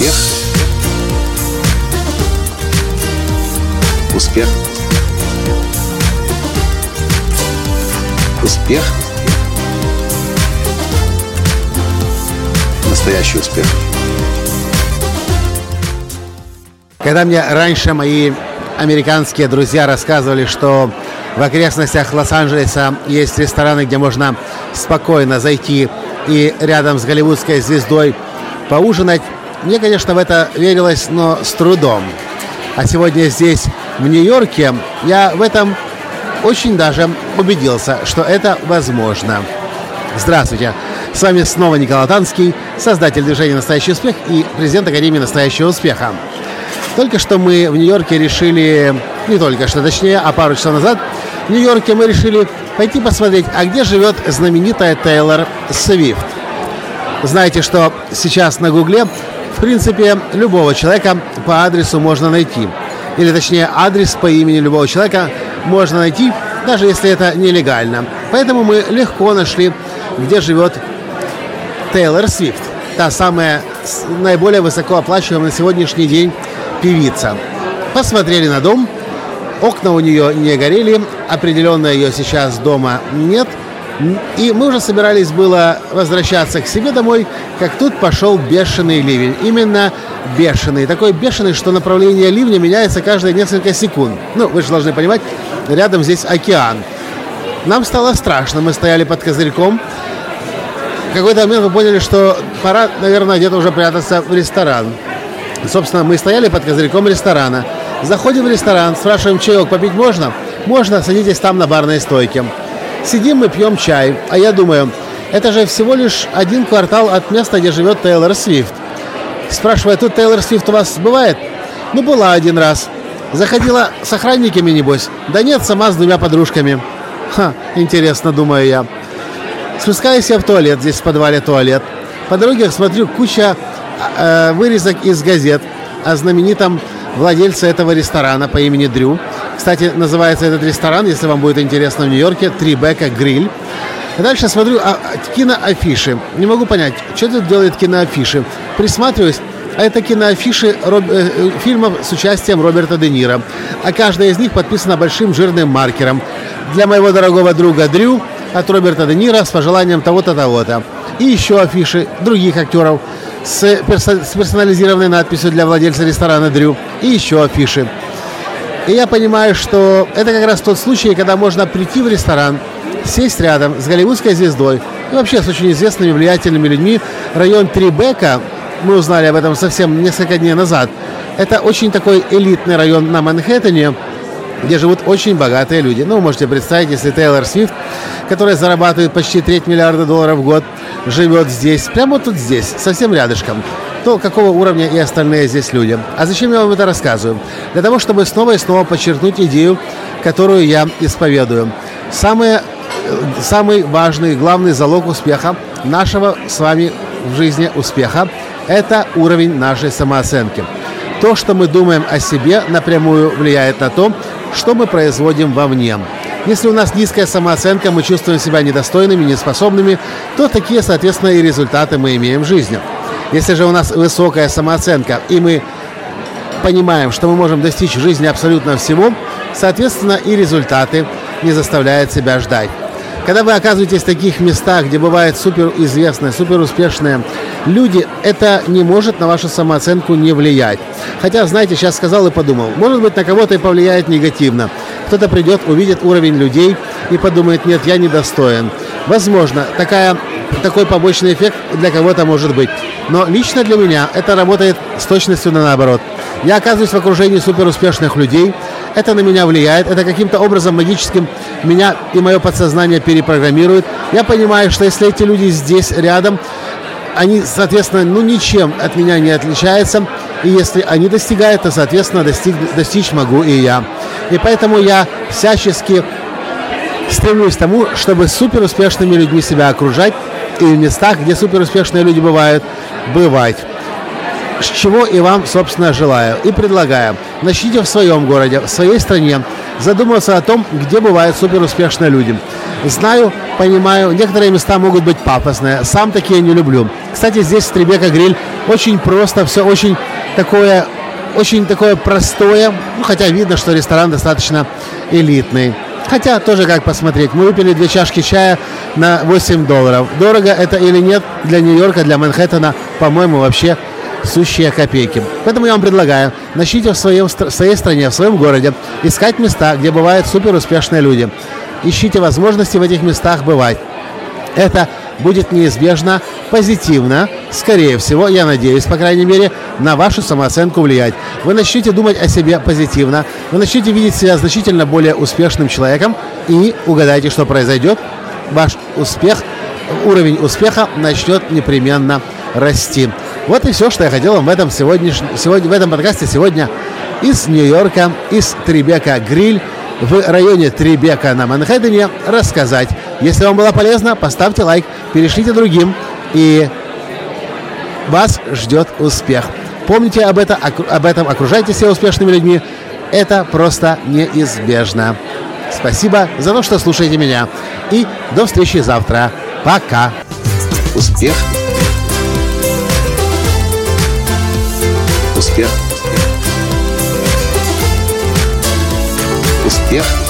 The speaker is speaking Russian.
Успех. Успех. Успех. Настоящий успех. Когда мне раньше мои американские друзья рассказывали, что в окрестностях Лос-Анджелеса есть рестораны, где можно спокойно зайти и рядом с голливудской звездой поужинать, мне, конечно, в это верилось, но с трудом. А сегодня здесь, в Нью-Йорке, я в этом очень даже убедился, что это возможно. Здравствуйте! С вами снова Николай Танский, создатель движения «Настоящий успех» и президент Академии «Настоящего успеха». Только что мы в Нью-Йорке решили, не только что, точнее, а пару часов назад, в Нью-Йорке мы решили пойти посмотреть, а где живет знаменитая Тейлор Свифт. Знаете, что сейчас на Гугле, в принципе, любого человека по адресу можно найти. Или точнее, адрес по имени любого человека можно найти, даже если это нелегально. Поэтому мы легко нашли, где живет Тейлор Свифт. Та самая наиболее высокооплачиваемая на сегодняшний день певица. Посмотрели на дом, окна у нее не горели, определенно ее сейчас дома нет. И мы уже собирались было возвращаться к себе домой, как тут пошел бешеный ливень. Именно бешеный. Такой бешеный, что направление ливня меняется каждые несколько секунд. Ну, вы же должны понимать, рядом здесь океан. Нам стало страшно, мы стояли под козырьком. В какой-то момент мы поняли, что пора, наверное, где-то уже прятаться в ресторан. Собственно, мы стояли под козырьком ресторана. Заходим в ресторан, спрашиваем, чаек попить можно? Можно, садитесь там на барной стойке. Сидим мы, пьем чай, а я думаю, это же всего лишь один квартал от места, где живет Тейлор Свифт. Спрашиваю, тут Тейлор Свифт у вас бывает? Ну, была один раз. Заходила с охранниками, небось? Да нет, сама с двумя подружками. Ха, интересно, думаю я. Спускаюсь я в туалет, здесь в подвале туалет. По дороге смотрю куча э, вырезок из газет о знаменитом владельце этого ресторана по имени Дрю. Кстати, называется этот ресторан, если вам будет интересно, в Нью-Йорке, Трибека Гриль. Дальше смотрю а, киноафиши. Не могу понять, что тут делает киноафиши. Присматриваюсь, а это киноафиши роб... э, э фильмов с участием Роберта Де Ниро. А каждая из них подписана большим жирным маркером. Для моего дорогого друга Дрю от Роберта Де Ниро с пожеланием того-то, того-то. И еще афиши других актеров с, персо- с персонализированной надписью для владельца ресторана Дрю. И еще афиши. И я понимаю, что это как раз тот случай, когда можно прийти в ресторан, сесть рядом с голливудской звездой и вообще с очень известными влиятельными людьми. Район Трибека, мы узнали об этом совсем несколько дней назад, это очень такой элитный район на Манхэттене, где живут очень богатые люди. Ну, вы можете представить, если Тейлор Свифт, которая зарабатывает почти треть миллиарда долларов в год, живет здесь, прямо тут здесь, совсем рядышком, то какого уровня и остальные здесь люди. А зачем я вам это рассказываю? Для того, чтобы снова и снова подчеркнуть идею, которую я исповедую. Самое, самый важный, главный залог успеха нашего с вами в жизни успеха – это уровень нашей самооценки. То, что мы думаем о себе, напрямую влияет на то, что мы производим вовне. Если у нас низкая самооценка, мы чувствуем себя недостойными, неспособными, то такие, соответственно, и результаты мы имеем в жизни. Если же у нас высокая самооценка, и мы понимаем, что мы можем достичь в жизни абсолютно всего, соответственно, и результаты не заставляют себя ждать. Когда вы оказываетесь в таких местах, где бывают суперизвестные, суперуспешные люди, это не может на вашу самооценку не влиять. Хотя, знаете, сейчас сказал и подумал, может быть, на кого-то и повлияет негативно. Кто-то придет, увидит уровень людей и подумает, нет, я недостоин. Возможно, такая, такой побочный эффект для кого-то может быть. Но лично для меня это работает с точностью на наоборот. Я оказываюсь в окружении суперуспешных людей, это на меня влияет, это каким-то образом магическим меня и мое подсознание перепрограммирует. Я понимаю, что если эти люди здесь рядом, они, соответственно, ну ничем от меня не отличаются. И если они достигают, то, соответственно, достиг, достичь могу и я. И поэтому я всячески стремлюсь к тому, чтобы суперуспешными людьми себя окружать и в местах, где суперуспешные люди бывают, бывать. чего и вам, собственно, желаю и предлагаю. Начните в своем городе, в своей стране задуматься о том, где бывают суперуспешные люди. Знаю, понимаю, некоторые места могут быть пафосные, сам такие не люблю. Кстати, здесь в Требека гриль очень просто, все очень такое, очень такое простое, ну, хотя видно, что ресторан достаточно элитный. Хотя тоже как посмотреть. Мы выпили две чашки чая на 8 долларов. Дорого это или нет для Нью-Йорка, для Манхэттена, по-моему, вообще сущие копейки. Поэтому я вам предлагаю, начните в, своем, в своей стране, в своем городе искать места, где бывают супер успешные люди. Ищите возможности в этих местах бывать. Это будет неизбежно позитивно, скорее всего, я надеюсь, по крайней мере, на вашу самооценку влиять. Вы начнете думать о себе позитивно, вы начнете видеть себя значительно более успешным человеком и угадайте, что произойдет. Ваш успех, уровень успеха начнет непременно расти. Вот и все, что я хотел вам в этом, сегодняш... сегодня, в этом подкасте сегодня из Нью-Йорка, из Трибека Гриль в районе Трибека на Манхэттене рассказать. Если вам было полезно, поставьте лайк, перешлите другим, и вас ждет успех. Помните об, это, об этом, окружайте себя успешными людьми. Это просто неизбежно. Спасибо за то, что слушаете меня. И до встречи завтра. Пока. Успех. Успех. Успех.